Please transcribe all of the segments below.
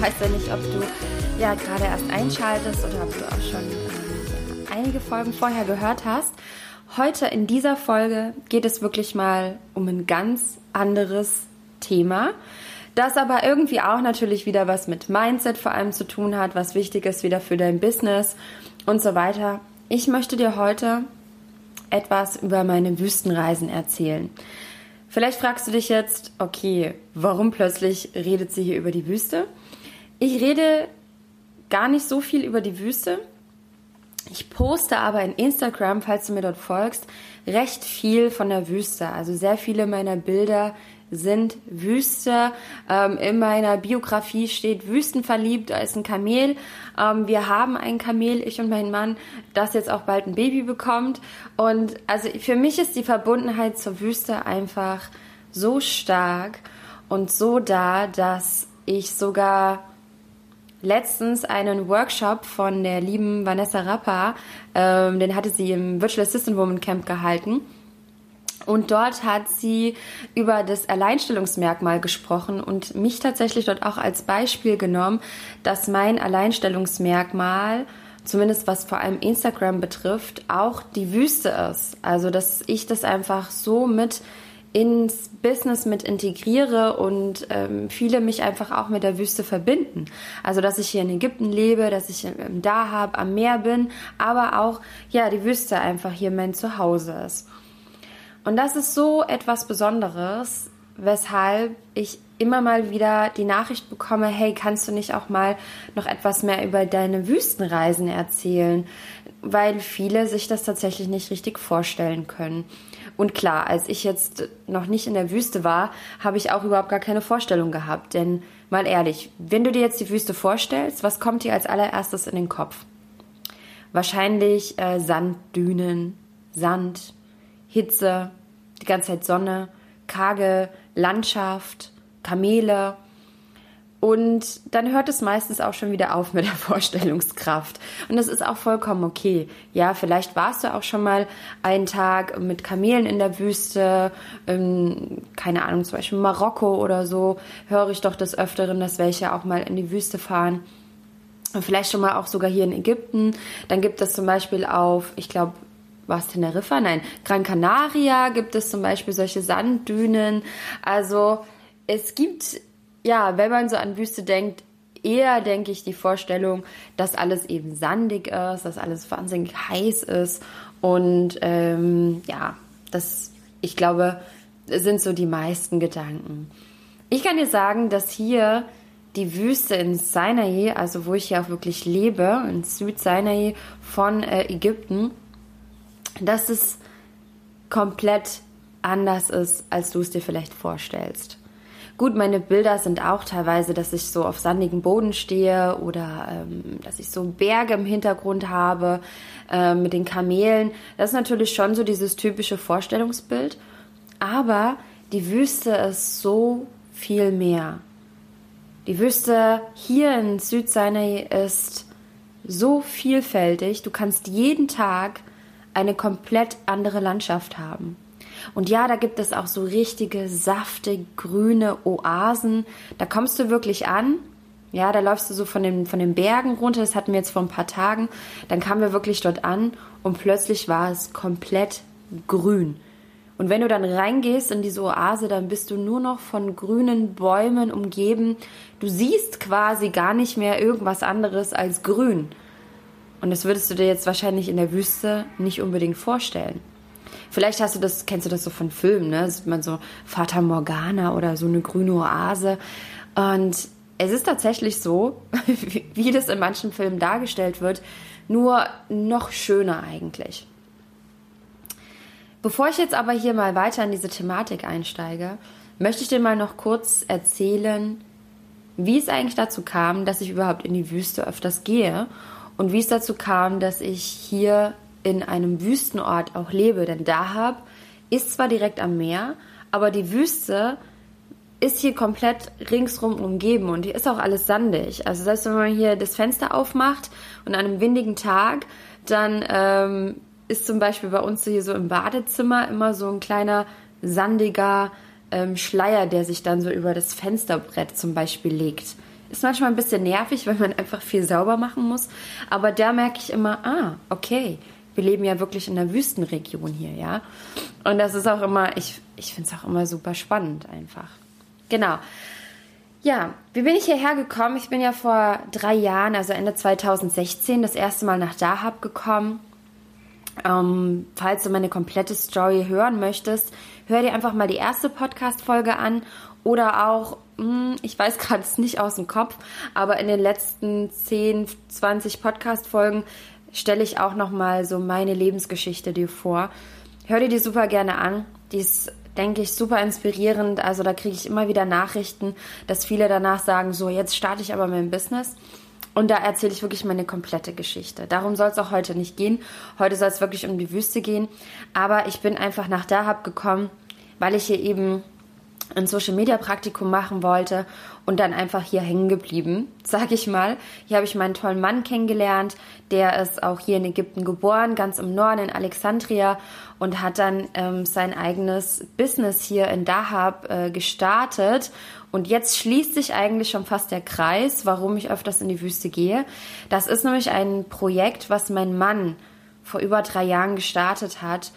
weiß ja nicht, ob du ja gerade erst einschaltest oder ob du auch schon ähm, einige Folgen vorher gehört hast. Heute in dieser Folge geht es wirklich mal um ein ganz anderes Thema, das aber irgendwie auch natürlich wieder was mit Mindset vor allem zu tun hat, was wichtig ist wieder für dein Business und so weiter. Ich möchte dir heute etwas über meine Wüstenreisen erzählen. Vielleicht fragst du dich jetzt, okay, warum plötzlich redet sie hier über die Wüste? Ich rede gar nicht so viel über die Wüste. Ich poste aber in Instagram, falls du mir dort folgst, recht viel von der Wüste. Also sehr viele meiner Bilder sind Wüste. Ähm, in meiner Biografie steht Wüstenverliebt als ein Kamel. Ähm, wir haben ein Kamel, ich und mein Mann, das jetzt auch bald ein Baby bekommt. Und also für mich ist die Verbundenheit zur Wüste einfach so stark und so da, dass ich sogar letztens einen Workshop von der lieben Vanessa Rappa, ähm, den hatte sie im Virtual Assistant Woman Camp gehalten. Und dort hat sie über das Alleinstellungsmerkmal gesprochen und mich tatsächlich dort auch als Beispiel genommen, dass mein Alleinstellungsmerkmal, zumindest was vor allem Instagram betrifft, auch die Wüste ist. Also, dass ich das einfach so mit ins Business mit integriere und ähm, viele mich einfach auch mit der Wüste verbinden. Also dass ich hier in Ägypten lebe, dass ich ähm, da habe, am Meer bin, aber auch ja die Wüste einfach hier mein Zuhause ist. Und das ist so etwas Besonderes, weshalb ich immer mal wieder die Nachricht bekomme, hey, kannst du nicht auch mal noch etwas mehr über deine Wüstenreisen erzählen? Weil viele sich das tatsächlich nicht richtig vorstellen können. Und klar, als ich jetzt noch nicht in der Wüste war, habe ich auch überhaupt gar keine Vorstellung gehabt. Denn mal ehrlich, wenn du dir jetzt die Wüste vorstellst, was kommt dir als allererstes in den Kopf? Wahrscheinlich äh, Sanddünen, Sand, Hitze, die ganze Zeit Sonne, karge Landschaft, Kamele. Und dann hört es meistens auch schon wieder auf mit der Vorstellungskraft. Und das ist auch vollkommen okay. Ja, vielleicht warst du auch schon mal einen Tag mit Kamelen in der Wüste, in, keine Ahnung, zum Beispiel Marokko oder so. Höre ich doch des Öfteren, dass welche auch mal in die Wüste fahren. Und vielleicht schon mal auch sogar hier in Ägypten. Dann gibt es zum Beispiel auf, ich glaube, war es Teneriffa? Nein, Gran Canaria gibt es zum Beispiel solche Sanddünen. Also es gibt, ja, wenn man so an Wüste denkt, eher denke ich die Vorstellung, dass alles eben sandig ist, dass alles wahnsinnig heiß ist und ähm, ja, das, ich glaube, sind so die meisten Gedanken. Ich kann dir sagen, dass hier die Wüste in Sinai, also wo ich ja auch wirklich lebe, in Süd-Sinai von äh, Ägypten, dass es komplett anders ist, als du es dir vielleicht vorstellst. Gut, meine Bilder sind auch teilweise, dass ich so auf sandigem Boden stehe oder ähm, dass ich so Berge im Hintergrund habe äh, mit den Kamelen. Das ist natürlich schon so dieses typische Vorstellungsbild. Aber die Wüste ist so viel mehr. Die Wüste hier in Südsinai ist so vielfältig. Du kannst jeden Tag eine komplett andere Landschaft haben. Und ja, da gibt es auch so richtige, saftig grüne Oasen. Da kommst du wirklich an. Ja, da läufst du so von den, von den Bergen runter. Das hatten wir jetzt vor ein paar Tagen. Dann kamen wir wirklich dort an und plötzlich war es komplett grün. Und wenn du dann reingehst in diese Oase, dann bist du nur noch von grünen Bäumen umgeben. Du siehst quasi gar nicht mehr irgendwas anderes als grün. Und das würdest du dir jetzt wahrscheinlich in der Wüste nicht unbedingt vorstellen. Vielleicht hast du das, kennst du das so von Filmen, ne? Sieht man so Fata Morgana oder so eine grüne Oase. Und es ist tatsächlich so, wie das in manchen Filmen dargestellt wird, nur noch schöner eigentlich. Bevor ich jetzt aber hier mal weiter in diese Thematik einsteige, möchte ich dir mal noch kurz erzählen, wie es eigentlich dazu kam, dass ich überhaupt in die Wüste öfters gehe und wie es dazu kam, dass ich hier in einem Wüstenort auch lebe. Denn Dahab ist zwar direkt am Meer, aber die Wüste ist hier komplett ringsrum umgeben und hier ist auch alles sandig. Also selbst wenn man hier das Fenster aufmacht und an einem windigen Tag, dann ähm, ist zum Beispiel bei uns hier so im Badezimmer immer so ein kleiner sandiger ähm, Schleier, der sich dann so über das Fensterbrett zum Beispiel legt. Ist manchmal ein bisschen nervig, weil man einfach viel sauber machen muss. Aber da merke ich immer, ah, okay, wir leben ja wirklich in der Wüstenregion hier, ja. Und das ist auch immer, ich, ich finde es auch immer super spannend einfach. Genau. Ja, wie bin ich hierher gekommen? Ich bin ja vor drei Jahren, also Ende 2016, das erste Mal nach Dahab gekommen. Ähm, falls du meine komplette Story hören möchtest, hör dir einfach mal die erste Podcast-Folge an oder auch, mh, hm, ich weiß gerade es nicht aus dem Kopf, aber in den letzten 10, 20 Podcast-Folgen stelle ich auch nochmal so meine Lebensgeschichte dir vor. Hör dir die super gerne an. Die ist, denke ich, super inspirierend. Also da kriege ich immer wieder Nachrichten, dass viele danach sagen, so, jetzt starte ich aber mein Business. Und da erzähle ich wirklich meine komplette Geschichte. Darum soll es auch heute nicht gehen. Heute soll es wirklich um die Wüste gehen. Aber ich bin einfach nach Dahab gekommen, weil ich hier eben ein Social Media Praktikum machen wollte und dann einfach hier hängen geblieben, sag ich mal. Hier habe ich meinen tollen Mann kennengelernt, der ist auch hier in Ägypten geboren, ganz im Norden in Alexandria und hat dann ähm, sein eigenes Business hier in Dahab äh, gestartet. Und jetzt schließt sich eigentlich schon fast der Kreis, warum ich öfters in die Wüste gehe. Das ist nämlich ein Projekt, was mein Mann vor über drei Jahren gestartet hat,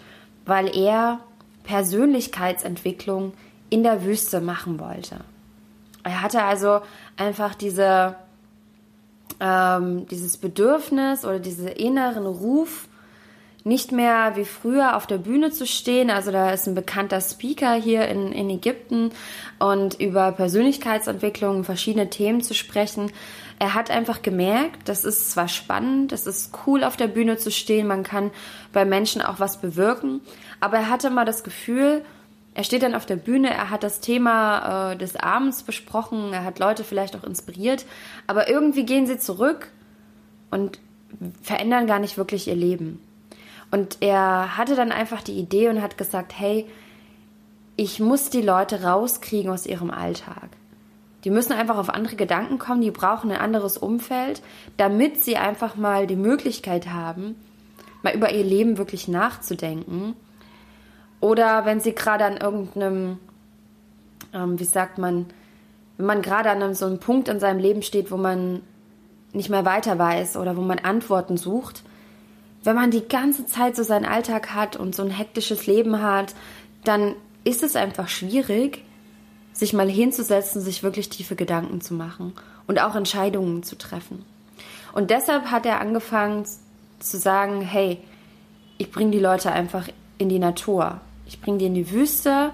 weil er Persönlichkeitsentwicklung in der Wüste machen wollte. Er hatte also einfach diese, ähm, dieses Bedürfnis oder diesen inneren Ruf, nicht mehr wie früher auf der Bühne zu stehen. Also da ist ein bekannter Speaker hier in, in Ägypten und über Persönlichkeitsentwicklung, verschiedene Themen zu sprechen. Er hat einfach gemerkt, das ist zwar spannend, es ist cool auf der Bühne zu stehen, man kann bei Menschen auch was bewirken, aber er hatte mal das Gefühl, er steht dann auf der Bühne, er hat das Thema äh, des Abends besprochen, er hat Leute vielleicht auch inspiriert, aber irgendwie gehen sie zurück und verändern gar nicht wirklich ihr Leben. Und er hatte dann einfach die Idee und hat gesagt, hey, ich muss die Leute rauskriegen aus ihrem Alltag. Die müssen einfach auf andere Gedanken kommen, die brauchen ein anderes Umfeld, damit sie einfach mal die Möglichkeit haben, mal über ihr Leben wirklich nachzudenken oder wenn sie gerade an irgendeinem, ähm, wie sagt man, wenn man gerade an einem, so einem Punkt in seinem Leben steht, wo man nicht mehr weiter weiß oder wo man Antworten sucht, wenn man die ganze Zeit so seinen Alltag hat und so ein hektisches Leben hat, dann ist es einfach schwierig, sich mal hinzusetzen, sich wirklich tiefe Gedanken zu machen und auch Entscheidungen zu treffen. Und deshalb hat er angefangen zu sagen, hey, ich bringe die Leute einfach in die Natur ich bringe die in die Wüste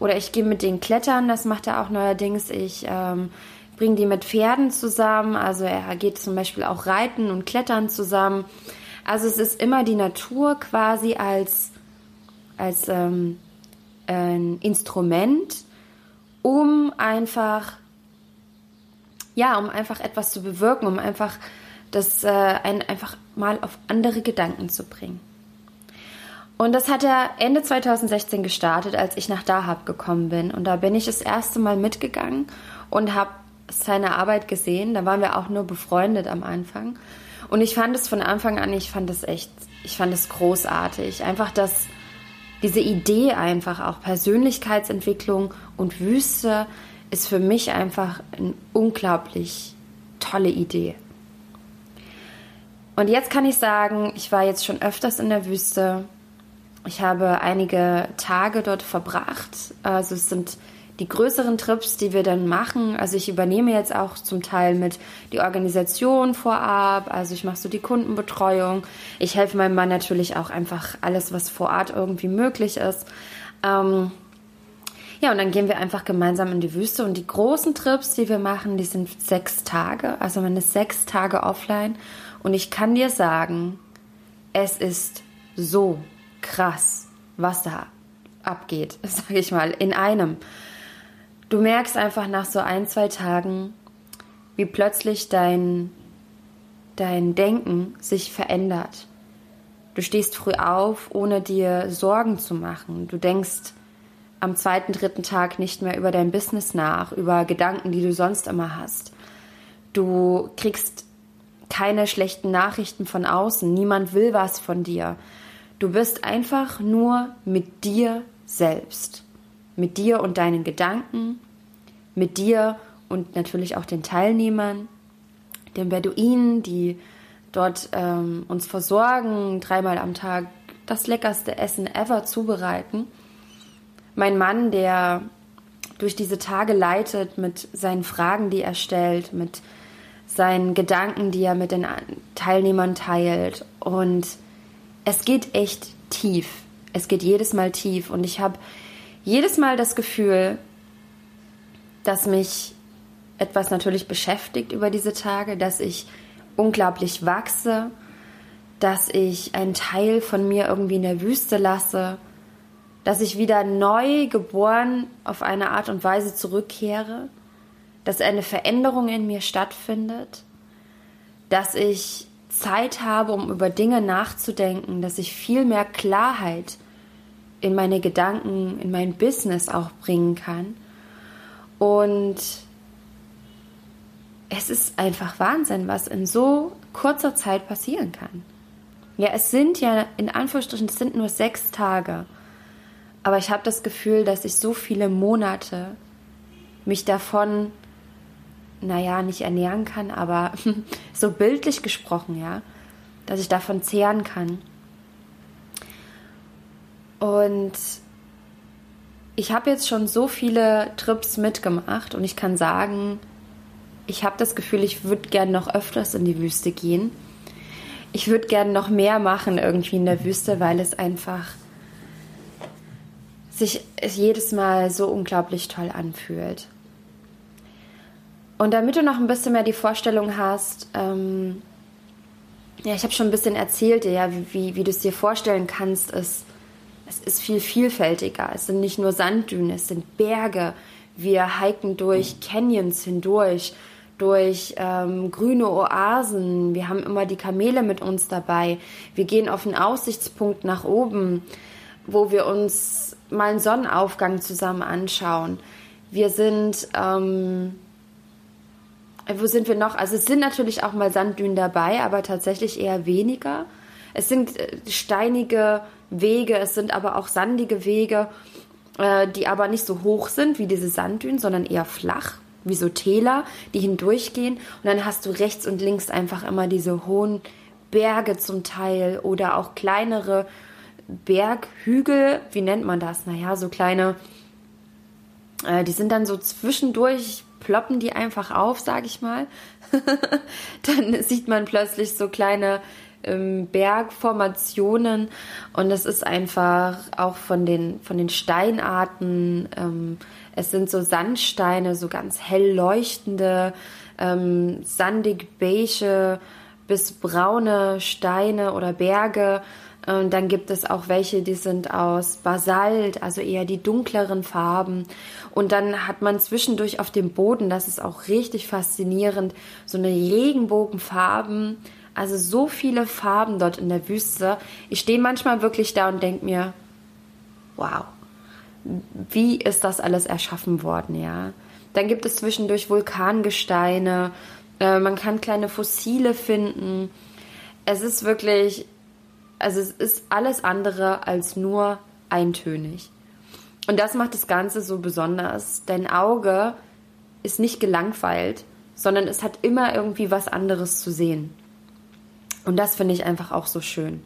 oder ich gehe mit denen klettern, das macht er auch neuerdings. Ich ähm, bringe die mit Pferden zusammen, also er geht zum Beispiel auch reiten und klettern zusammen. Also es ist immer die Natur quasi als, als ähm, ein Instrument, um einfach, ja, um einfach etwas zu bewirken, um einfach das äh, einen einfach mal auf andere Gedanken zu bringen. Und das hat er Ende 2016 gestartet, als ich nach Dahab gekommen bin. Und da bin ich das erste Mal mitgegangen und habe seine Arbeit gesehen. Da waren wir auch nur befreundet am Anfang. Und ich fand es von Anfang an, ich fand es echt, ich fand es großartig. Einfach das, diese Idee einfach, auch Persönlichkeitsentwicklung und Wüste ist für mich einfach eine unglaublich tolle Idee. Und jetzt kann ich sagen, ich war jetzt schon öfters in der Wüste. Ich habe einige Tage dort verbracht. Also es sind die größeren Trips, die wir dann machen. Also ich übernehme jetzt auch zum Teil mit die Organisation vorab. Also ich mache so die Kundenbetreuung. Ich helfe meinem Mann natürlich auch einfach alles, was vor Ort irgendwie möglich ist. Ähm ja, und dann gehen wir einfach gemeinsam in die Wüste. Und die großen Trips, die wir machen, die sind sechs Tage. Also man ist sechs Tage offline. Und ich kann dir sagen, es ist so krass, was da abgeht, sage ich mal, in einem. Du merkst einfach nach so ein, zwei Tagen, wie plötzlich dein, dein Denken sich verändert. Du stehst früh auf, ohne dir Sorgen zu machen. Du denkst am zweiten, dritten Tag nicht mehr über dein Business nach, über Gedanken, die du sonst immer hast. Du kriegst keine schlechten Nachrichten von außen. Niemand will was von dir. Du bist einfach nur mit dir selbst. mit dir und deinen Gedanken, mit dir und natürlich auch den Teilnehmern, den Beduinen, die dort ähm, uns versorgen, dreimal am Tag das leckerste Essen ever zubereiten. Mein Mann, der durch diese Tage leitet mit seinen Fragen, die er stellt, mit seinen Gedanken, die er mit den Teilnehmern teilt. Und es geht echt tief. Es geht jedes Mal tief. Und ich habe jedes Mal das Gefühl, dass mich etwas natürlich beschäftigt über diese Tage, dass ich unglaublich wachse, dass ich einen Teil von mir irgendwie in der Wüste lasse, dass ich wieder neu geboren auf eine Art und Weise zurückkehre, dass eine Veränderung in mir stattfindet, dass ich Zeit habe, um über Dinge nachzudenken, dass ich viel mehr Klarheit in meine Gedanken, in mein Business auch bringen kann. Und es ist einfach Wahnsinn, was in so kurzer Zeit passieren kann. Ja, es sind ja in Anführungsstrichen, es sind nur sechs Tage. Aber ich habe das Gefühl, dass ich so viele Monate mich davon, naja, nicht ernähren kann, aber so bildlich gesprochen, ja, dass ich davon zehren kann. Und ich habe jetzt schon so viele Trips mitgemacht und ich kann sagen, ich habe das Gefühl, ich würde gerne noch öfters in die Wüste gehen. Ich würde gerne noch mehr machen irgendwie in der Wüste, weil es einfach sich jedes Mal so unglaublich toll anfühlt. Und damit du noch ein bisschen mehr die Vorstellung hast, ähm, ja, ich habe schon ein bisschen erzählt, ja, wie, wie, du es dir vorstellen kannst, ist, es ist viel vielfältiger. Es sind nicht nur Sanddünen, es sind Berge. Wir hiken durch Canyons hindurch durch ähm, grüne Oasen. Wir haben immer die Kamele mit uns dabei. Wir gehen auf einen Aussichtspunkt nach oben, wo wir uns mal einen Sonnenaufgang zusammen anschauen. Wir sind, ähm, wo sind wir noch? Also es sind natürlich auch mal Sanddünen dabei, aber tatsächlich eher weniger. Es sind äh, steinige Wege, es sind aber auch sandige Wege, äh, die aber nicht so hoch sind wie diese Sanddünen, sondern eher flach wie so Täler, die hindurchgehen. Und dann hast du rechts und links einfach immer diese hohen Berge zum Teil oder auch kleinere Berghügel. Wie nennt man das? Naja, so kleine, äh, die sind dann so zwischendurch, ploppen die einfach auf, sag ich mal. dann sieht man plötzlich so kleine ähm, Bergformationen und es ist einfach auch von den, von den Steinarten, ähm, es sind so Sandsteine, so ganz hell leuchtende, ähm, sandig beige bis braune Steine oder Berge. Und dann gibt es auch welche, die sind aus Basalt, also eher die dunkleren Farben. Und dann hat man zwischendurch auf dem Boden, das ist auch richtig faszinierend, so eine Regenbogenfarben. Also so viele Farben dort in der Wüste. Ich stehe manchmal wirklich da und denke mir, wow, wie ist das alles erschaffen worden, ja. Dann gibt es zwischendurch Vulkangesteine, äh, man kann kleine Fossile finden. Es ist wirklich, also es ist alles andere als nur eintönig. Und das macht das Ganze so besonders. Dein Auge ist nicht gelangweilt, sondern es hat immer irgendwie was anderes zu sehen. Und das finde ich einfach auch so schön.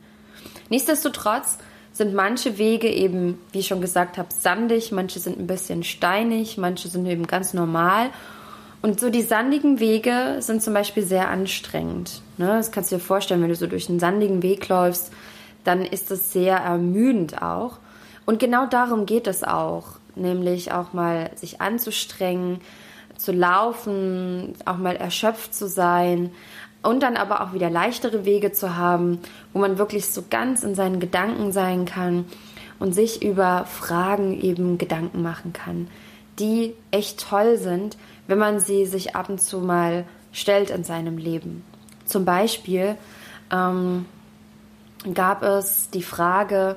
Nichtsdestotrotz sind manche Wege eben, wie ich schon gesagt habe, sandig, manche sind ein bisschen steinig, manche sind eben ganz normal. Und so die sandigen Wege sind zum Beispiel sehr anstrengend. Ne? Das kannst du dir vorstellen, wenn du so durch einen sandigen Weg läufst, dann ist das sehr ermüdend auch. Und genau darum geht es auch, nämlich auch mal sich anzustrengen, zu laufen, auch mal erschöpft zu sein, und dann aber auch wieder leichtere Wege zu haben, wo man wirklich so ganz in seinen Gedanken sein kann und sich über Fragen eben Gedanken machen kann, die echt toll sind, wenn man sie sich ab und zu mal stellt in seinem Leben. Zum Beispiel ähm, gab es die Frage,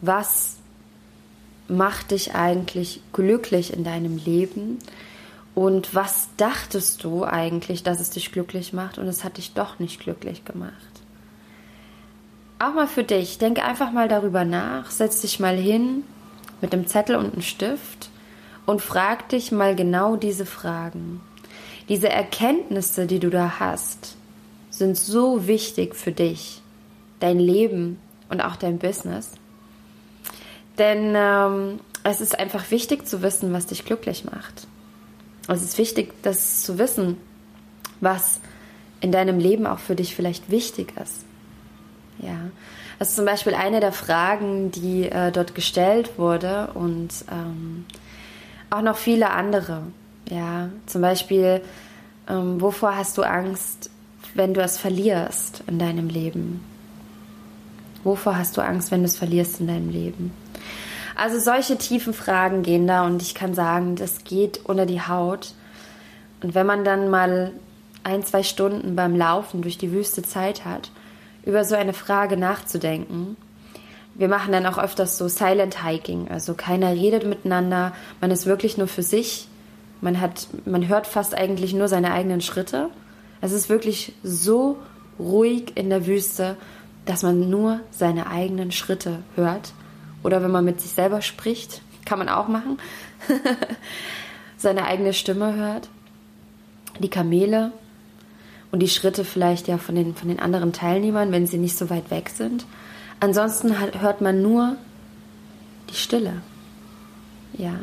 was macht dich eigentlich glücklich in deinem Leben? Und was dachtest du eigentlich, dass es dich glücklich macht und es hat dich doch nicht glücklich gemacht? Auch mal für dich, denke einfach mal darüber nach, setz dich mal hin mit einem Zettel und einem Stift und frag dich mal genau diese Fragen. Diese Erkenntnisse, die du da hast, sind so wichtig für dich, dein Leben und auch dein Business. Denn ähm, es ist einfach wichtig zu wissen, was dich glücklich macht. Es ist wichtig, das zu wissen, was in deinem Leben auch für dich vielleicht wichtig ist. Ja, das ist zum Beispiel eine der Fragen, die äh, dort gestellt wurde und ähm, auch noch viele andere. Ja, zum Beispiel, ähm, wovor hast du Angst, wenn du es verlierst in deinem Leben? Wovor hast du Angst, wenn du es verlierst in deinem Leben? Also solche tiefen Fragen gehen da und ich kann sagen, das geht unter die Haut. Und wenn man dann mal ein, zwei Stunden beim Laufen durch die Wüste Zeit hat, über so eine Frage nachzudenken, wir machen dann auch öfters so Silent Hiking, also keiner redet miteinander, man ist wirklich nur für sich, man hat, man hört fast eigentlich nur seine eigenen Schritte. Es ist wirklich so ruhig in der Wüste, dass man nur seine eigenen Schritte hört. Oder wenn man mit sich selber spricht, kann man auch machen, seine eigene Stimme hört. Die Kamele und die Schritte vielleicht ja von den, von den anderen Teilnehmern, wenn sie nicht so weit weg sind. Ansonsten hört man nur die Stille. Ja.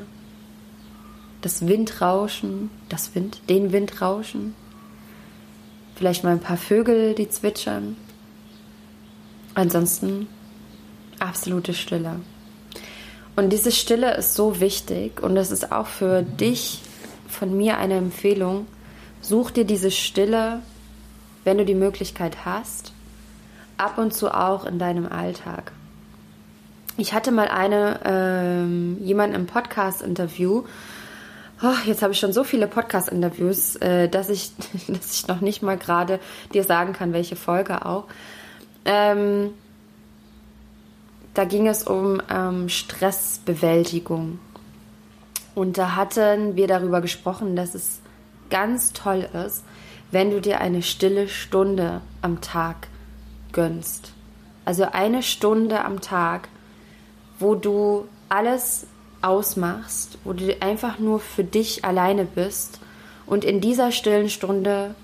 Das Windrauschen, das Wind, den Windrauschen. Vielleicht mal ein paar Vögel, die zwitschern. Ansonsten absolute Stille. Und diese Stille ist so wichtig und das ist auch für dich von mir eine Empfehlung. Such dir diese Stille, wenn du die Möglichkeit hast, ab und zu auch in deinem Alltag. Ich hatte mal eine ähm, jemanden im Podcast-Interview. Oh, jetzt habe ich schon so viele Podcast-Interviews, äh, dass ich, dass ich noch nicht mal gerade dir sagen kann, welche Folge auch. Ähm, da ging es um ähm, Stressbewältigung. Und da hatten wir darüber gesprochen, dass es ganz toll ist, wenn du dir eine stille Stunde am Tag gönnst. Also eine Stunde am Tag, wo du alles ausmachst, wo du einfach nur für dich alleine bist und in dieser stillen Stunde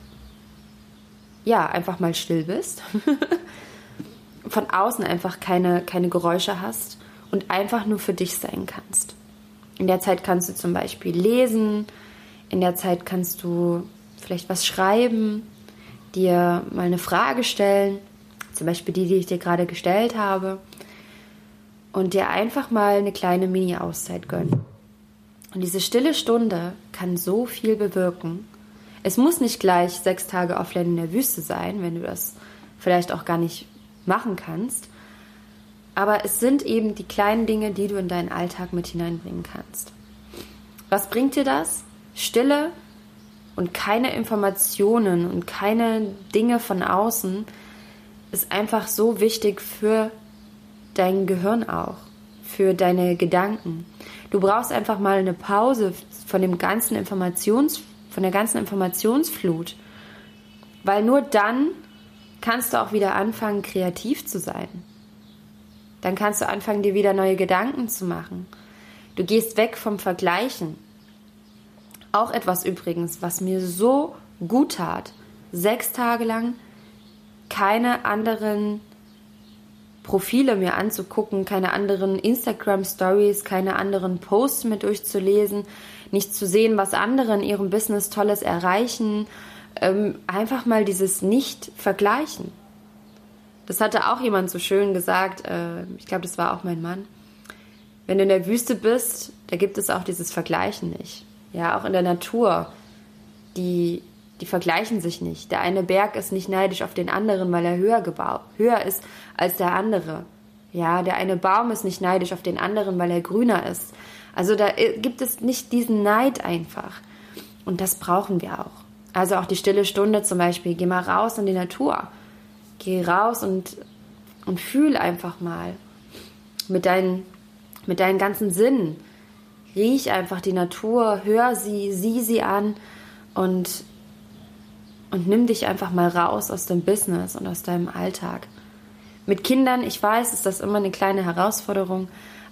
ja, einfach mal still bist. von außen einfach keine, keine Geräusche hast und einfach nur für dich sein kannst. In der Zeit kannst du zum Beispiel lesen, in der Zeit kannst du vielleicht was schreiben, dir mal eine Frage stellen, zum Beispiel die, die ich dir gerade gestellt habe, und dir einfach mal eine kleine Mini-Auszeit gönnen. Und diese stille Stunde kann so viel bewirken. Es muss nicht gleich sechs Tage offline in der Wüste sein, wenn du das vielleicht auch gar nicht machen kannst. Aber es sind eben die kleinen Dinge, die du in deinen Alltag mit hineinbringen kannst. Was bringt dir das? Stille und keine Informationen und keine Dinge von außen ist einfach so wichtig für dein Gehirn auch, für deine Gedanken. Du brauchst einfach mal eine Pause von dem ganzen Informations, von der ganzen Informationsflut, weil nur dann kannst du auch wieder anfangen, kreativ zu sein. Dann kannst du anfangen, dir wieder neue Gedanken zu machen. Du gehst weg vom Vergleichen. Auch etwas übrigens, was mir so gut tat. Sechs Tage lang keine anderen Profile mir anzugucken, keine anderen Instagram Stories, keine anderen Posts mir durchzulesen, nicht zu sehen, was andere in ihrem Business Tolles erreichen, ähm, einfach mal dieses Nicht-Vergleichen. Das hatte auch jemand so schön gesagt, äh, ich glaube, das war auch mein Mann. Wenn du in der Wüste bist, da gibt es auch dieses Vergleichen nicht. Ja, auch in der Natur. Die, die vergleichen sich nicht. Der eine Berg ist nicht neidisch auf den anderen, weil er höher, höher ist als der andere. Ja, der eine Baum ist nicht neidisch auf den anderen, weil er grüner ist. Also da äh, gibt es nicht diesen Neid einfach. Und das brauchen wir auch. Also auch die stille Stunde zum Beispiel. Geh mal raus in die Natur. Geh raus und, und fühl einfach mal mit deinen, mit deinen ganzen Sinnen. Riech einfach die Natur, hör sie, sieh sie an und, und nimm dich einfach mal raus aus dem Business und aus deinem Alltag. Mit Kindern, ich weiß, ist das immer eine kleine Herausforderung,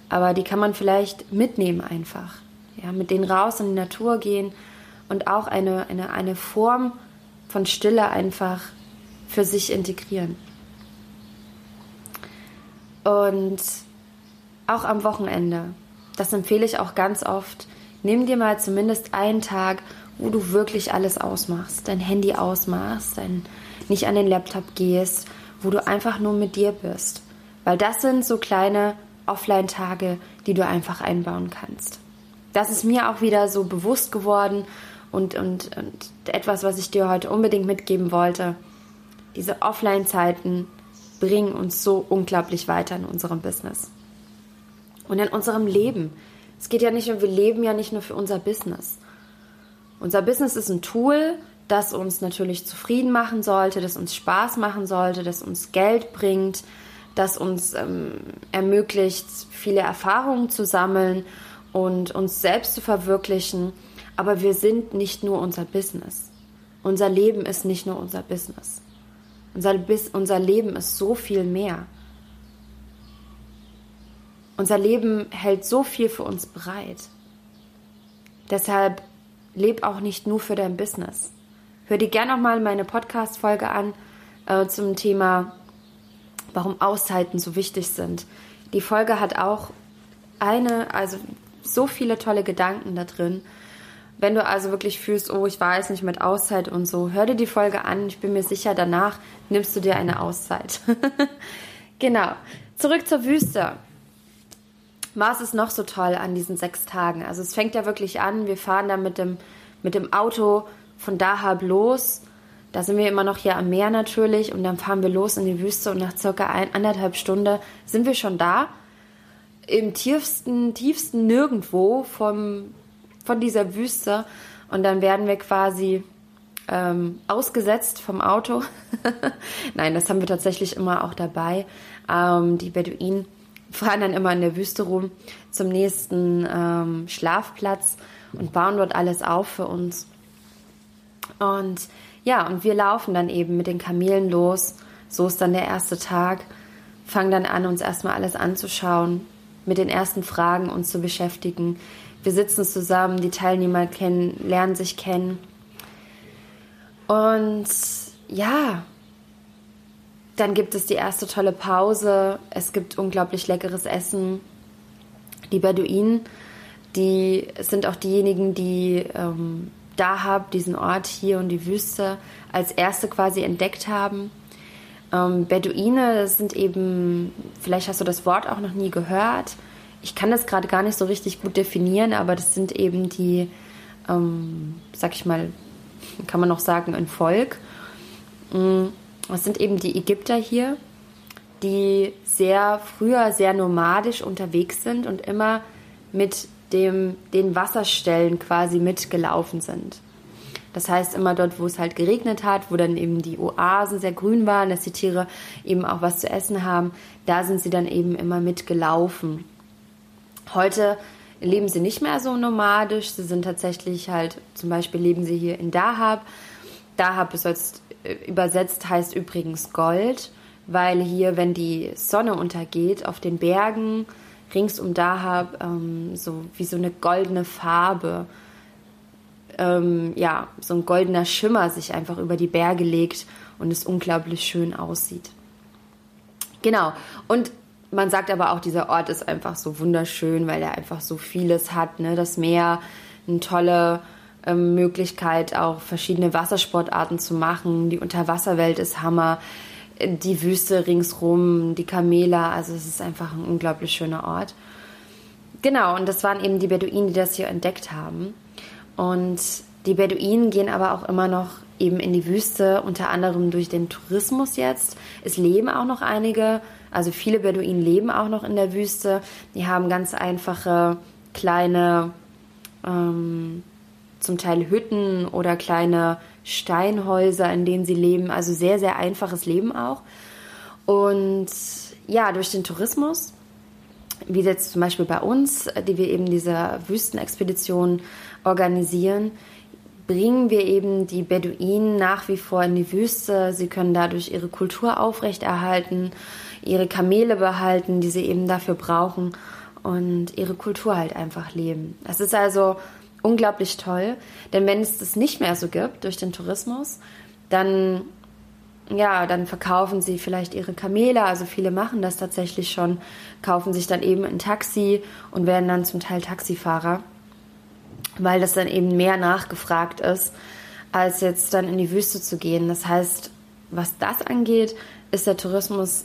aber die kann man vielleicht mitnehmen einfach. Ja, mit denen raus in die Natur gehen und auch eine, eine, eine Form von Stille einfach für sich integrieren. Und auch am Wochenende, das empfehle ich auch ganz oft, nimm dir mal zumindest einen Tag, wo du wirklich alles ausmachst, dein Handy ausmachst, dein, nicht an den Laptop gehst, wo du einfach nur mit dir bist. Weil das sind so kleine Offline-Tage, die du einfach einbauen kannst. Das ist mir auch wieder so bewusst geworden und, und, und etwas, was ich dir heute unbedingt mitgeben wollte. Diese Offline-Zeiten bringen uns so unglaublich weiter in unserem Business und in unserem Leben. Es geht ja nicht nur, wir leben ja nicht nur für unser Business. Unser Business ist ein Tool, das uns natürlich zufrieden machen sollte, das uns Spaß machen sollte, das uns Geld bringt, das uns ähm, ermöglicht, viele Erfahrungen zu sammeln und uns selbst zu verwirklichen. Aber wir sind nicht nur unser Business. Unser Leben ist nicht nur unser Business. Unser, unser Leben ist so viel mehr. Unser Leben hält so viel für uns bereit. Deshalb leb auch nicht nur für dein Business. Hör dir gerne noch mal meine Podcast-Folge an äh, zum Thema warum Auszeiten so wichtig sind. Die Folge hat auch eine, also so viele tolle Gedanken da drin. Wenn du also wirklich fühlst, oh, ich weiß nicht mit Auszeit und so, hör dir die Folge an. Ich bin mir sicher, danach nimmst du dir eine Auszeit. genau. Zurück zur Wüste. Was ist noch so toll an diesen sechs Tagen? Also es fängt ja wirklich an. Wir fahren da mit dem, mit dem Auto von Dahab los da sind wir immer noch hier am Meer natürlich und dann fahren wir los in die Wüste und nach circa ein, anderthalb Stunden sind wir schon da. Im tiefsten, tiefsten Nirgendwo vom, von dieser Wüste und dann werden wir quasi ähm, ausgesetzt vom Auto. Nein, das haben wir tatsächlich immer auch dabei. Ähm, die Beduinen fahren dann immer in der Wüste rum zum nächsten ähm, Schlafplatz und bauen dort alles auf für uns. Und ja, und wir laufen dann eben mit den Kamelen los. So ist dann der erste Tag. Fangen dann an, uns erstmal alles anzuschauen, mit den ersten Fragen uns zu beschäftigen. Wir sitzen zusammen, die Teilnehmer kennen, lernen sich kennen. Und ja, dann gibt es die erste tolle Pause. Es gibt unglaublich leckeres Essen. Die Beduinen, die sind auch diejenigen, die ähm, Dahab, diesen Ort hier und die Wüste, als erste quasi entdeckt haben. Ähm, Beduine, sind eben, vielleicht hast du das Wort auch noch nie gehört. Ich kann das gerade gar nicht so richtig gut definieren, aber das sind eben die, ähm, sag ich mal, kann man noch sagen, ein Volk. Mm, das sind eben die Ägypter hier, die sehr früher sehr nomadisch unterwegs sind und immer mit dem, den Wasserstellen quasi mitgelaufen sind. Das heißt, immer dort, wo es halt geregnet hat, wo dann eben die Oasen sehr grün waren, dass die Tiere eben auch was zu essen haben, da sind sie dann eben immer mitgelaufen. Heute leben sie nicht mehr so nomadisch. Sie sind tatsächlich halt, zum Beispiel leben sie hier in Dahab. Dahab ist jetzt übersetzt heißt übrigens Gold, weil hier, wenn die Sonne untergeht, auf den Bergen rings um Dahab ähm, so wie so eine goldene Farbe, ähm, ja, so ein goldener Schimmer sich einfach über die Berge legt und es unglaublich schön aussieht. Genau. Und man sagt aber auch, dieser Ort ist einfach so wunderschön, weil er einfach so vieles hat. Ne? Das Meer, eine tolle ähm, Möglichkeit, auch verschiedene Wassersportarten zu machen. Die Unterwasserwelt ist Hammer die Wüste ringsrum, die Kamele, also es ist einfach ein unglaublich schöner Ort. Genau, und das waren eben die Beduinen, die das hier entdeckt haben. Und die Beduinen gehen aber auch immer noch eben in die Wüste, unter anderem durch den Tourismus jetzt. Es leben auch noch einige, also viele Beduinen leben auch noch in der Wüste. Die haben ganz einfache kleine, ähm, zum Teil Hütten oder kleine Steinhäuser, in denen sie leben. Also sehr, sehr einfaches Leben auch. Und ja, durch den Tourismus, wie jetzt zum Beispiel bei uns, die wir eben diese Wüstenexpedition organisieren, bringen wir eben die Beduinen nach wie vor in die Wüste. Sie können dadurch ihre Kultur aufrechterhalten, ihre Kamele behalten, die sie eben dafür brauchen. und ihre Kultur halt einfach leben. Es ist also unglaublich toll, denn wenn es das nicht mehr so gibt durch den Tourismus, dann ja, dann verkaufen sie vielleicht ihre Kamele, also viele machen das tatsächlich schon, kaufen sich dann eben ein Taxi und werden dann zum Teil Taxifahrer, weil das dann eben mehr nachgefragt ist, als jetzt dann in die Wüste zu gehen. Das heißt, was das angeht, ist der Tourismus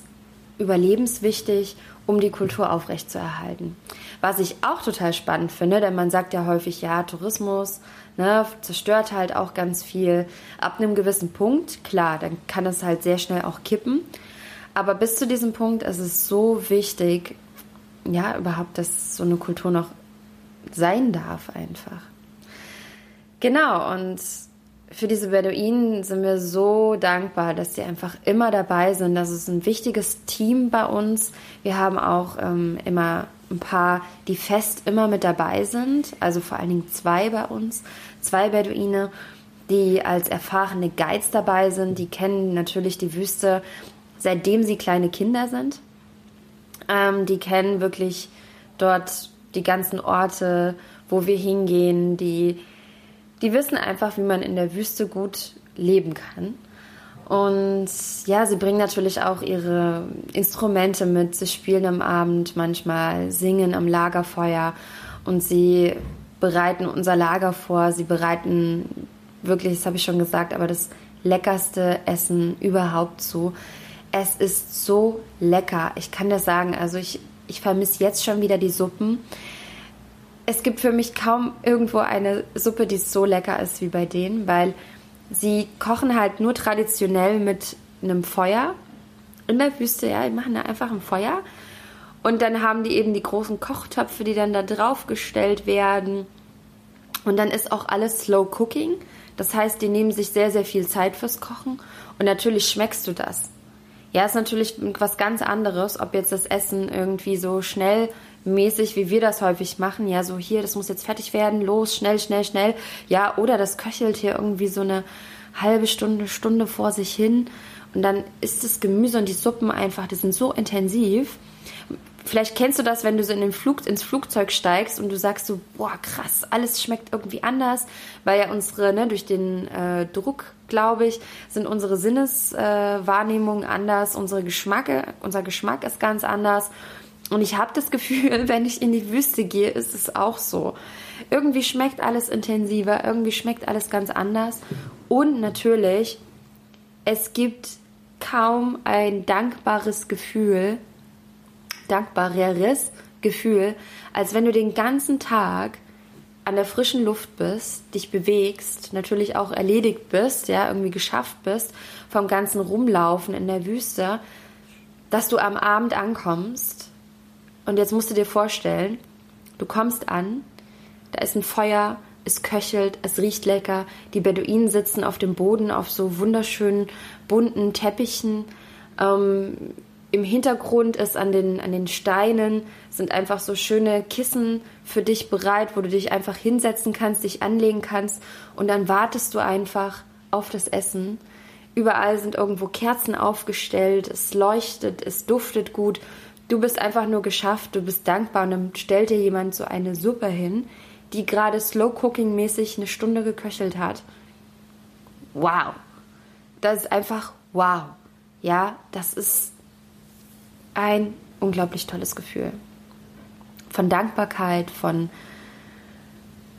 überlebenswichtig, um die Kultur aufrechtzuerhalten. Was ich auch total spannend finde, denn man sagt ja häufig, ja, Tourismus ne, zerstört halt auch ganz viel. Ab einem gewissen Punkt, klar, dann kann es halt sehr schnell auch kippen. Aber bis zu diesem Punkt ist es so wichtig, ja, überhaupt, dass so eine Kultur noch sein darf einfach. Genau, und für diese Beduinen sind wir so dankbar, dass sie einfach immer dabei sind. Das ist ein wichtiges Team bei uns. Wir haben auch ähm, immer ein paar, die fest immer mit dabei sind. Also vor allen Dingen zwei bei uns. Zwei Beduine, die als erfahrene Guides dabei sind. Die kennen natürlich die Wüste, seitdem sie kleine Kinder sind. Ähm, die kennen wirklich dort die ganzen Orte, wo wir hingehen, die die wissen einfach, wie man in der Wüste gut leben kann. Und ja, sie bringen natürlich auch ihre Instrumente mit. Sie spielen am Abend manchmal, singen am Lagerfeuer und sie bereiten unser Lager vor. Sie bereiten wirklich, das habe ich schon gesagt, aber das leckerste Essen überhaupt zu. Es ist so lecker. Ich kann das sagen. Also ich, ich vermisse jetzt schon wieder die Suppen es gibt für mich kaum irgendwo eine Suppe, die so lecker ist wie bei denen, weil sie kochen halt nur traditionell mit einem Feuer. In der Wüste, ja, die machen da einfach ein Feuer. Und dann haben die eben die großen Kochtöpfe, die dann da drauf gestellt werden. Und dann ist auch alles Slow Cooking, das heißt, die nehmen sich sehr, sehr viel Zeit fürs Kochen. Und natürlich schmeckst du das. Ja, ist natürlich was ganz anderes, ob jetzt das Essen irgendwie so schnell mäßig, wie wir das häufig machen. Ja, so hier, das muss jetzt fertig werden, los, schnell, schnell, schnell. Ja, oder das köchelt hier irgendwie so eine halbe Stunde, Stunde vor sich hin. Und dann ist das Gemüse und die Suppen einfach, die sind so intensiv. Vielleicht kennst du das, wenn du so in den Flug, ins Flugzeug steigst und du sagst so, boah, krass, alles schmeckt irgendwie anders, weil ja unsere, ne, durch den äh, Druck, glaube ich, sind unsere Sinneswahrnehmungen äh, anders, unsere Geschmacke, unser Geschmack ist ganz anders. Und ich habe das Gefühl, wenn ich in die Wüste gehe, ist es auch so. Irgendwie schmeckt alles intensiver, irgendwie schmeckt alles ganz anders. Und natürlich, es gibt kaum ein dankbares Gefühl, dankbareres Gefühl, als wenn du den ganzen Tag an der frischen Luft bist, dich bewegst, natürlich auch erledigt bist, ja, irgendwie geschafft bist vom ganzen Rumlaufen in der Wüste, dass du am Abend ankommst und jetzt musst du dir vorstellen, du kommst an, da ist ein Feuer, es köchelt, es riecht lecker, die Beduinen sitzen auf dem Boden auf so wunderschönen bunten Teppichen. Ähm, Im Hintergrund ist an den, an den Steinen sind einfach so schöne Kissen für dich bereit, wo du dich einfach hinsetzen kannst, dich anlegen kannst und dann wartest du einfach auf das Essen. Überall sind irgendwo Kerzen aufgestellt, es leuchtet, es duftet gut Du bist einfach nur geschafft, du bist dankbar und dann stellt dir jemand so eine Suppe hin, die gerade Slow Cooking mäßig eine Stunde geköchelt hat. Wow. Das ist einfach wow. Ja, das ist ein unglaublich tolles Gefühl. Von Dankbarkeit, von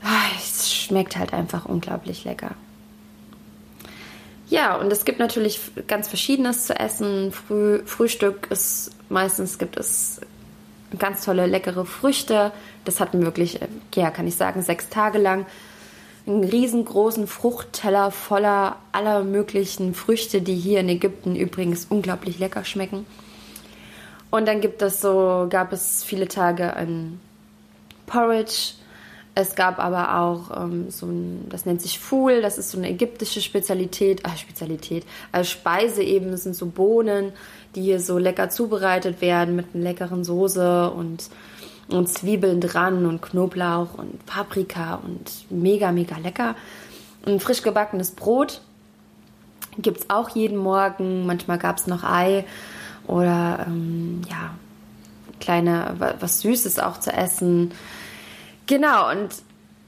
ah, es schmeckt halt einfach unglaublich lecker. Ja, und es gibt natürlich ganz Verschiedenes zu essen. Früh, Frühstück ist meistens gibt es ganz tolle, leckere Früchte. Das hatten wir wirklich, äh, ja, kann ich sagen, sechs Tage lang. Einen riesengroßen Fruchtteller voller aller möglichen Früchte, die hier in Ägypten übrigens unglaublich lecker schmecken. Und dann gibt es so, gab es viele Tage ein Porridge, es gab aber auch ähm, so ein, das nennt sich Fool, das ist so eine ägyptische Spezialität, ah, Spezialität, als Speise eben, das sind so Bohnen, die so lecker zubereitet werden mit einer leckeren Soße und, und Zwiebeln dran und Knoblauch und Paprika und mega, mega lecker. Ein frisch gebackenes Brot gibt es auch jeden Morgen, manchmal gab es noch Ei oder ähm, ja, kleine, was Süßes auch zu essen. Genau, und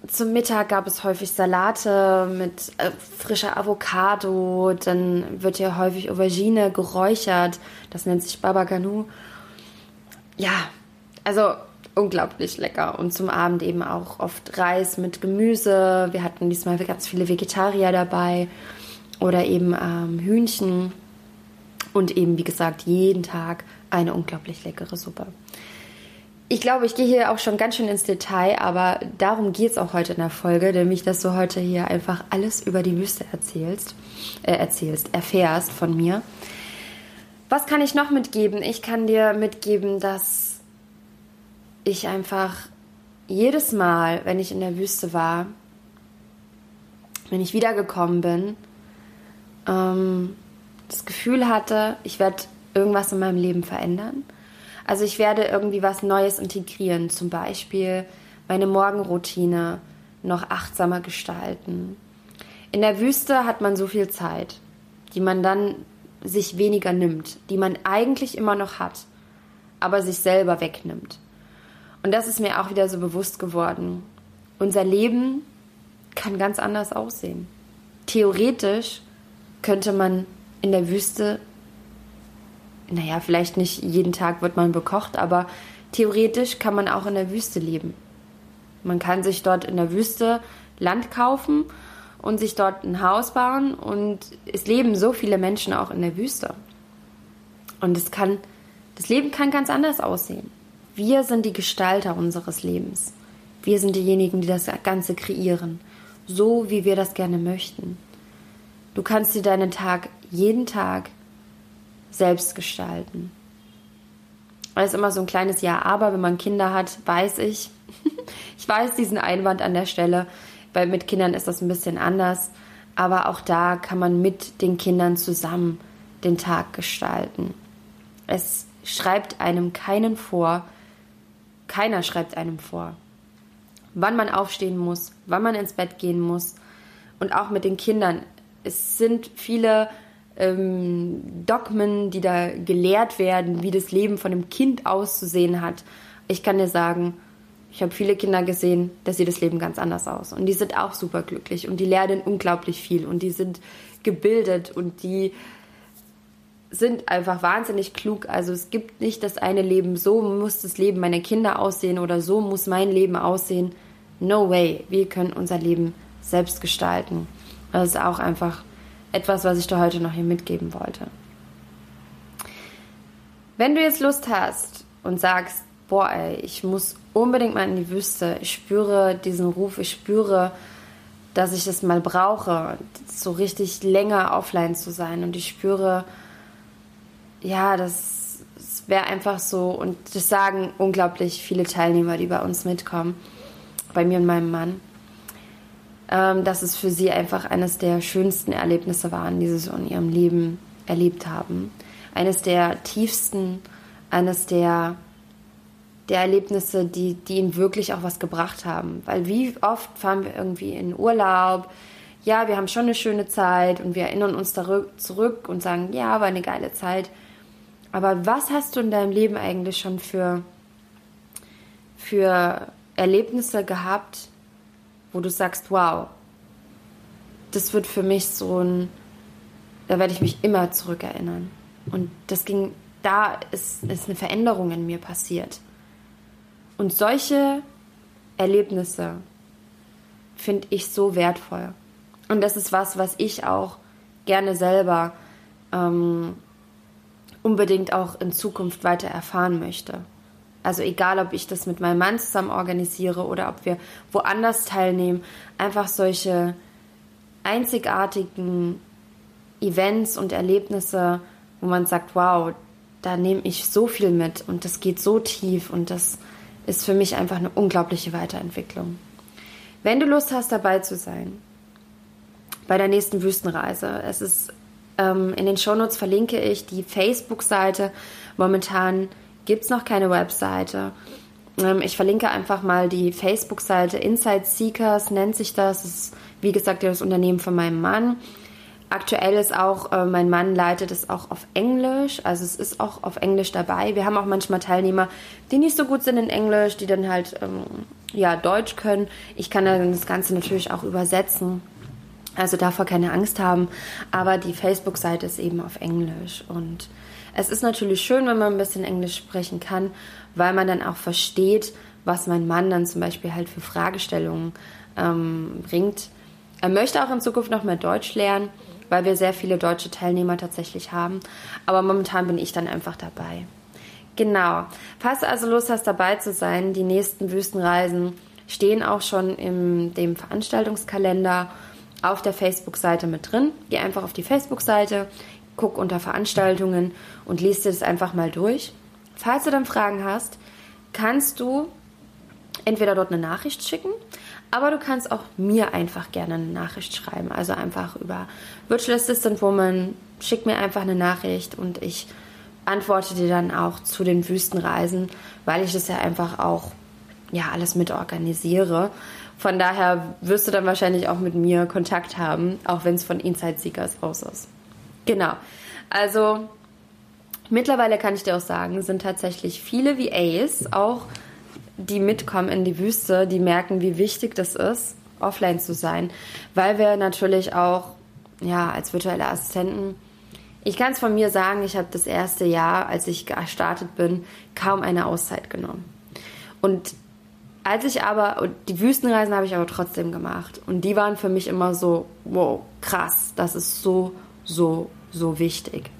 zum Mittag gab es häufig Salate mit äh, frischer Avocado, dann wird hier häufig Aubergine geräuchert, das nennt sich Baba Ganoush. Ja, also unglaublich lecker. Und zum Abend eben auch oft Reis mit Gemüse. Wir hatten diesmal ganz viele Vegetarier dabei oder eben ähm, Hühnchen und eben, wie gesagt, jeden Tag eine unglaublich leckere Suppe. Ich glaube, ich gehe hier auch schon ganz schön ins Detail, aber darum geht es auch heute in der Folge, nämlich, dass du heute hier einfach alles über die Wüste erzählst, äh, erzählst, erfährst von mir. Was kann ich noch mitgeben? Ich kann dir mitgeben, dass ich einfach jedes Mal, wenn ich in der Wüste war, wenn ich wiedergekommen bin, ähm, das Gefühl hatte, ich werde irgendwas in meinem Leben verändern also ich werde irgendwie was Neues integrieren, zum Beispiel meine Morgenroutine noch achtsamer gestalten. In der Wüste hat man so viel Zeit, die man dann sich weniger nimmt, die man eigentlich immer noch hat, aber sich selber wegnimmt. Und das ist mir auch wieder so bewusst geworden. Unser Leben kann ganz anders aussehen. Theoretisch könnte man in der Wüste naja, vielleicht nicht jeden Tag wird man bekocht, aber theoretisch kann man auch in der Wüste leben. Man kann sich dort in der Wüste Land kaufen und sich dort ein Haus bauen und es leben so viele Menschen auch in der Wüste. Und es kann, das Leben kann ganz anders aussehen. Wir sind die Gestalter unseres Lebens. Wir sind diejenigen, die das Ganze kreieren. So, wie wir das gerne möchten. Du kannst dir deinen Tag jeden Tag selbst gestalten. Das ist immer so ein kleines Ja, aber wenn man Kinder hat, weiß ich, ich weiß diesen Einwand an der Stelle, weil mit Kindern ist das ein bisschen anders, aber auch da kann man mit den Kindern zusammen den Tag gestalten. Es schreibt einem keinen vor, keiner schreibt einem vor, wann man aufstehen muss, wann man ins Bett gehen muss und auch mit den Kindern. Es sind viele ähm, Dogmen, die da gelehrt werden, wie das Leben von einem Kind auszusehen hat. Ich kann dir sagen, ich habe viele Kinder gesehen, da sieht das Leben ganz anders aus. Und die sind auch super glücklich und die lernen unglaublich viel und die sind gebildet und die sind einfach wahnsinnig klug. Also es gibt nicht das eine Leben, so muss das Leben meiner Kinder aussehen oder so muss mein Leben aussehen. No way. Wir können unser Leben selbst gestalten. Das ist auch einfach etwas, was ich dir heute noch hier mitgeben wollte. Wenn du jetzt Lust hast und sagst, boah, ey, ich muss unbedingt mal in die Wüste, ich spüre diesen Ruf, ich spüre, dass ich das mal brauche, so richtig länger offline zu sein und ich spüre, ja, das, das wäre einfach so und das sagen unglaublich viele Teilnehmer, die bei uns mitkommen, bei mir und meinem Mann ähm, dass es für sie einfach eines der schönsten Erlebnisse waren, die sie so in ihrem Leben erlebt haben. Eines der tiefsten, eines der, der Erlebnisse, die, die ihnen wirklich auch was gebracht haben. Weil wie oft fahren wir irgendwie in Urlaub, ja, wir haben schon eine schöne Zeit und wir erinnern uns zurück und sagen, ja, war eine geile Zeit. Aber was hast du in deinem Leben eigentlich schon für, für Erlebnisse gehabt, wo du sagst, wow, das wird für mich so ein, da werde ich mich immer zurückerinnern. Und das ging, da ist, ist eine Veränderung in mir passiert. Und solche Erlebnisse finde ich so wertvoll. Und das ist was, was ich auch gerne selber ähm, unbedingt auch in Zukunft weiter erfahren möchte. Also egal, ob ich das mit meinem Mann zusammen organisiere oder ob wir woanders teilnehmen, einfach solche einzigartigen Events und Erlebnisse, wo man sagt, wow, da nehme ich so viel mit und das geht so tief und das ist für mich einfach eine unglaubliche Weiterentwicklung. Wenn du Lust hast, dabei zu sein, bei der nächsten Wüstenreise, es ist ähm, in den Shownotes verlinke ich die Facebook-Seite. Momentan gibt es noch keine Webseite. Ähm, ich verlinke einfach mal die Facebook-Seite Inside Seekers nennt sich das. Das ist, wie gesagt, das Unternehmen von meinem Mann. Aktuell ist auch, äh, mein Mann leitet es auch auf Englisch, also es ist auch auf Englisch dabei. Wir haben auch manchmal Teilnehmer, die nicht so gut sind in Englisch, die dann halt ähm, ja Deutsch können. Ich kann dann das Ganze natürlich auch übersetzen. Also davor keine Angst haben. Aber die Facebook-Seite ist eben auf Englisch. Und es ist natürlich schön, wenn man ein bisschen Englisch sprechen kann, weil man dann auch versteht, was mein Mann dann zum Beispiel halt für Fragestellungen ähm, bringt. Er möchte auch in Zukunft noch mehr Deutsch lernen weil wir sehr viele deutsche Teilnehmer tatsächlich haben. Aber momentan bin ich dann einfach dabei. Genau. Falls du also Lust hast, dabei zu sein, die nächsten Wüstenreisen stehen auch schon in dem Veranstaltungskalender auf der Facebook-Seite mit drin. Geh einfach auf die Facebook-Seite, guck unter Veranstaltungen und liest dir das einfach mal durch. Falls du dann Fragen hast, kannst du entweder dort eine Nachricht schicken aber du kannst auch mir einfach gerne eine Nachricht schreiben. Also einfach über Virtual Assistant Woman, schick mir einfach eine Nachricht und ich antworte dir dann auch zu den Wüstenreisen, weil ich das ja einfach auch ja alles mit organisiere. Von daher wirst du dann wahrscheinlich auch mit mir Kontakt haben, auch wenn es von Inside Seekers aus ist. Genau. Also mittlerweile kann ich dir auch sagen, sind tatsächlich viele VAs auch die mitkommen in die Wüste, die merken, wie wichtig das ist, offline zu sein, weil wir natürlich auch, ja, als virtuelle Assistenten, ich kann es von mir sagen, ich habe das erste Jahr, als ich gestartet bin, kaum eine Auszeit genommen. Und als ich aber, die Wüstenreisen habe ich aber trotzdem gemacht. Und die waren für mich immer so, wow, krass, das ist so, so, so wichtig.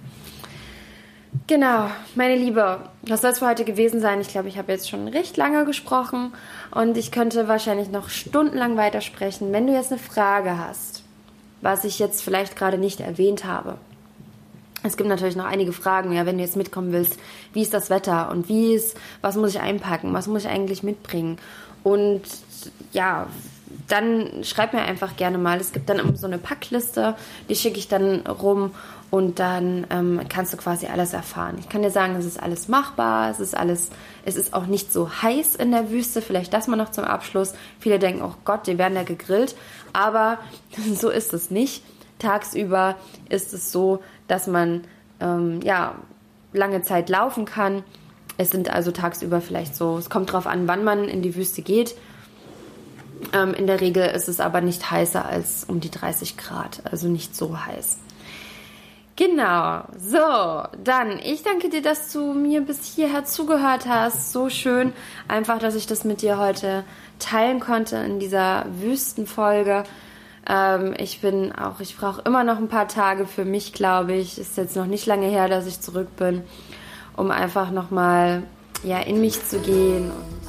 Genau, meine Liebe, das soll es für heute gewesen sein. Ich glaube, ich habe jetzt schon recht lange gesprochen und ich könnte wahrscheinlich noch stundenlang weitersprechen. Wenn du jetzt eine Frage hast, was ich jetzt vielleicht gerade nicht erwähnt habe. Es gibt natürlich noch einige Fragen, ja, wenn du jetzt mitkommen willst, wie ist das Wetter und wie ist, was muss ich einpacken, was muss ich eigentlich mitbringen? Und ja, dann schreib mir einfach gerne mal. Es gibt dann so eine Packliste, die schicke ich dann rum und dann ähm, kannst du quasi alles erfahren. Ich kann dir sagen, es ist alles machbar, es ist alles, es ist auch nicht so heiß in der Wüste. Vielleicht das mal noch zum Abschluss. Viele denken, oh Gott, die werden da gegrillt, aber so ist es nicht. Tagsüber ist es so, dass man ähm, ja lange Zeit laufen kann. Es sind also tagsüber vielleicht so, es kommt drauf an, wann man in die Wüste geht. Ähm, in der Regel ist es aber nicht heißer als um die 30 Grad, also nicht so heiß. Genau, so, dann, ich danke dir, dass du mir bis hierher zugehört hast. So schön, einfach, dass ich das mit dir heute teilen konnte in dieser Wüstenfolge. Ähm, ich bin auch, ich brauche immer noch ein paar Tage für mich, glaube ich. Ist jetzt noch nicht lange her, dass ich zurück bin, um einfach nochmal ja, in mich zu gehen und